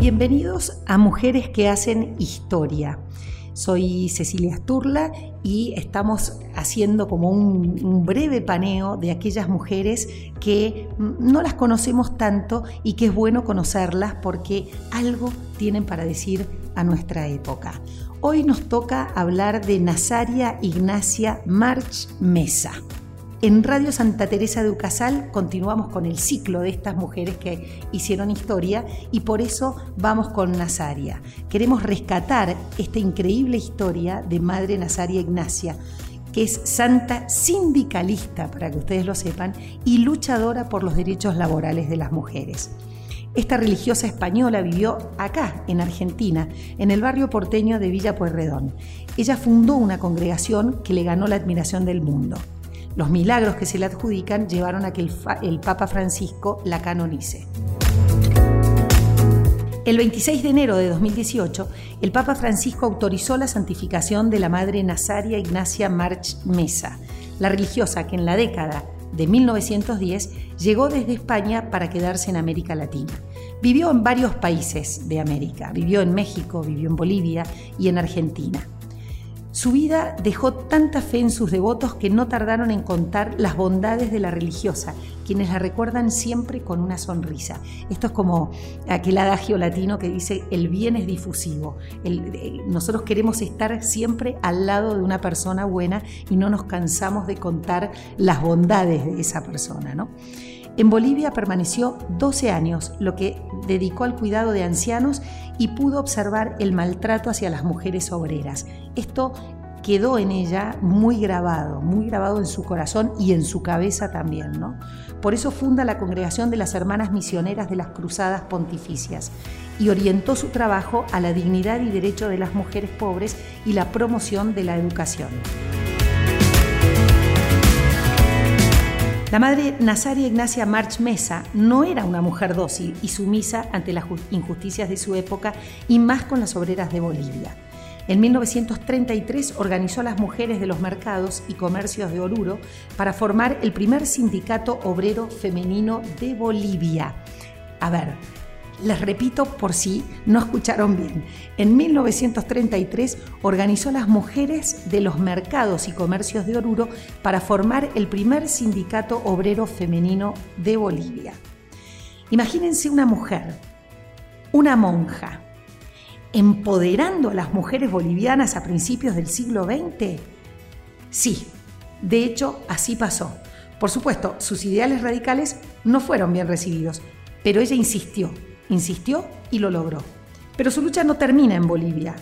Bienvenidos a Mujeres que hacen historia. Soy Cecilia Sturla y estamos haciendo como un, un, breve paneo de aquellas mujeres que no las conocemos tanto y que es bueno conocerlas porque algo tienen para decir a nuestra época. Hoy nos toca hablar de Nazaria Ignacia March Mesa. En Radio Santa Teresa de Ucasal continuamos con el ciclo de estas mujeres que hicieron historia y por eso vamos con Nazaria. Queremos rescatar esta increíble historia de Madre Nazaria Ignacia, que es santa sindicalista, para que ustedes lo sepan, y luchadora por los derechos laborales de las mujeres. Esta religiosa española vivió acá, en Argentina, en el barrio porteño de Villa Pueyrredón. Ella fundó una congregación que le ganó la admiración del mundo. Los milagros que se le adjudican llevaron a que el, Papa Francisco la canonice. El 26 de enero de 2018, el Papa Francisco autorizó la santificación de la Madre Nazaria Ignacia March Mesa, la religiosa que en la década de 1910 llegó desde España para quedarse en América Latina. Vivió en varios países de América, vivió en México, vivió en Bolivia y en Argentina. Su vida dejó tanta fe en sus devotos que no tardaron en contar las bondades de la religiosa, quienes la recuerdan siempre con una sonrisa. Esto es como aquel adagio latino que dice el bien es difusivo. Eh, nosotros queremos estar siempre al lado de una persona buena y no nos cansamos de contar las bondades de esa persona. ¿no? En Bolivia permaneció 12 años, lo que dedicó al cuidado de ancianos y pudo observar el maltrato hacia las mujeres obreras. Esto quedó en ella muy grabado, muy grabado en su corazón y en su cabeza también, ¿no? Por eso funda la Congregación de las Hermanas Misioneras de las Cruzadas Pontificias y orientó su trabajo a la dignidad y derecho de las mujeres pobres y la promoción de la educación. La madre Nazaria Ignacia March Mesa no era una mujer dócil y sumisa ante las injusticias de su época y más con las obreras de Bolivia. En 1933 organizó a las mujeres de los mercados y comercios de Oruro para formar el primer sindicato obrero femenino de Bolivia. A ver, les repito por si no escucharon bien. En 1933 organizó las mujeres de los mercados y comercios de Oruro para formar el primer sindicato obrero femenino de Bolivia. Imagínense una mujer, una monja, empoderando a las mujeres bolivianas a principios del siglo XX. Sí, de hecho así pasó. Por supuesto, sus ideales radicales no fueron bien recibidos, pero ella insistió Insistió y lo logró. Pero su lucha no termina en Bolivia.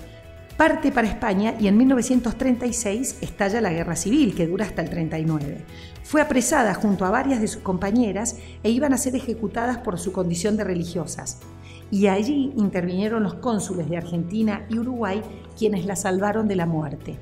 Parte para España y en 1936 estalla la guerra civil, que dura hasta el 39. Fue apresada junto a varias de sus compañeras e iban a ser ejecutadas por su condición de religiosas. Y allí intervinieron los cónsules de Argentina y Uruguay, quienes la salvaron de la muerte.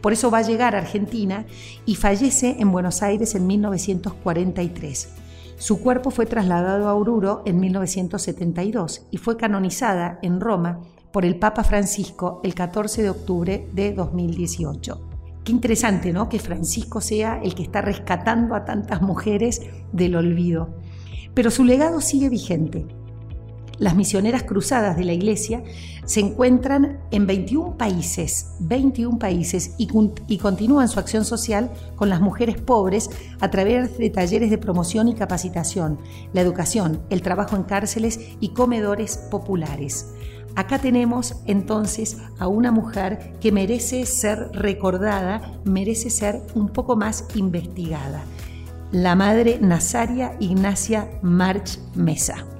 Por eso va a llegar a Argentina y fallece en Buenos Aires en 1943. Su cuerpo fue trasladado a Oruro en 1972 y fue canonizada en Roma por el Papa Francisco el 14 de octubre de 2018. Qué interesante, ¿no? Que Francisco sea el que está rescatando a tantas mujeres del olvido. Pero su legado sigue vigente. Las misioneras cruzadas de la Iglesia se encuentran en 21 países, 21 países y, continúan su acción social con las mujeres pobres a través de talleres de promoción y capacitación, la educación, el trabajo en cárceles y comedores populares. Acá tenemos entonces a una mujer que merece ser recordada, merece ser un poco más investigada. La madre Nazaria Ignacia March Mesa.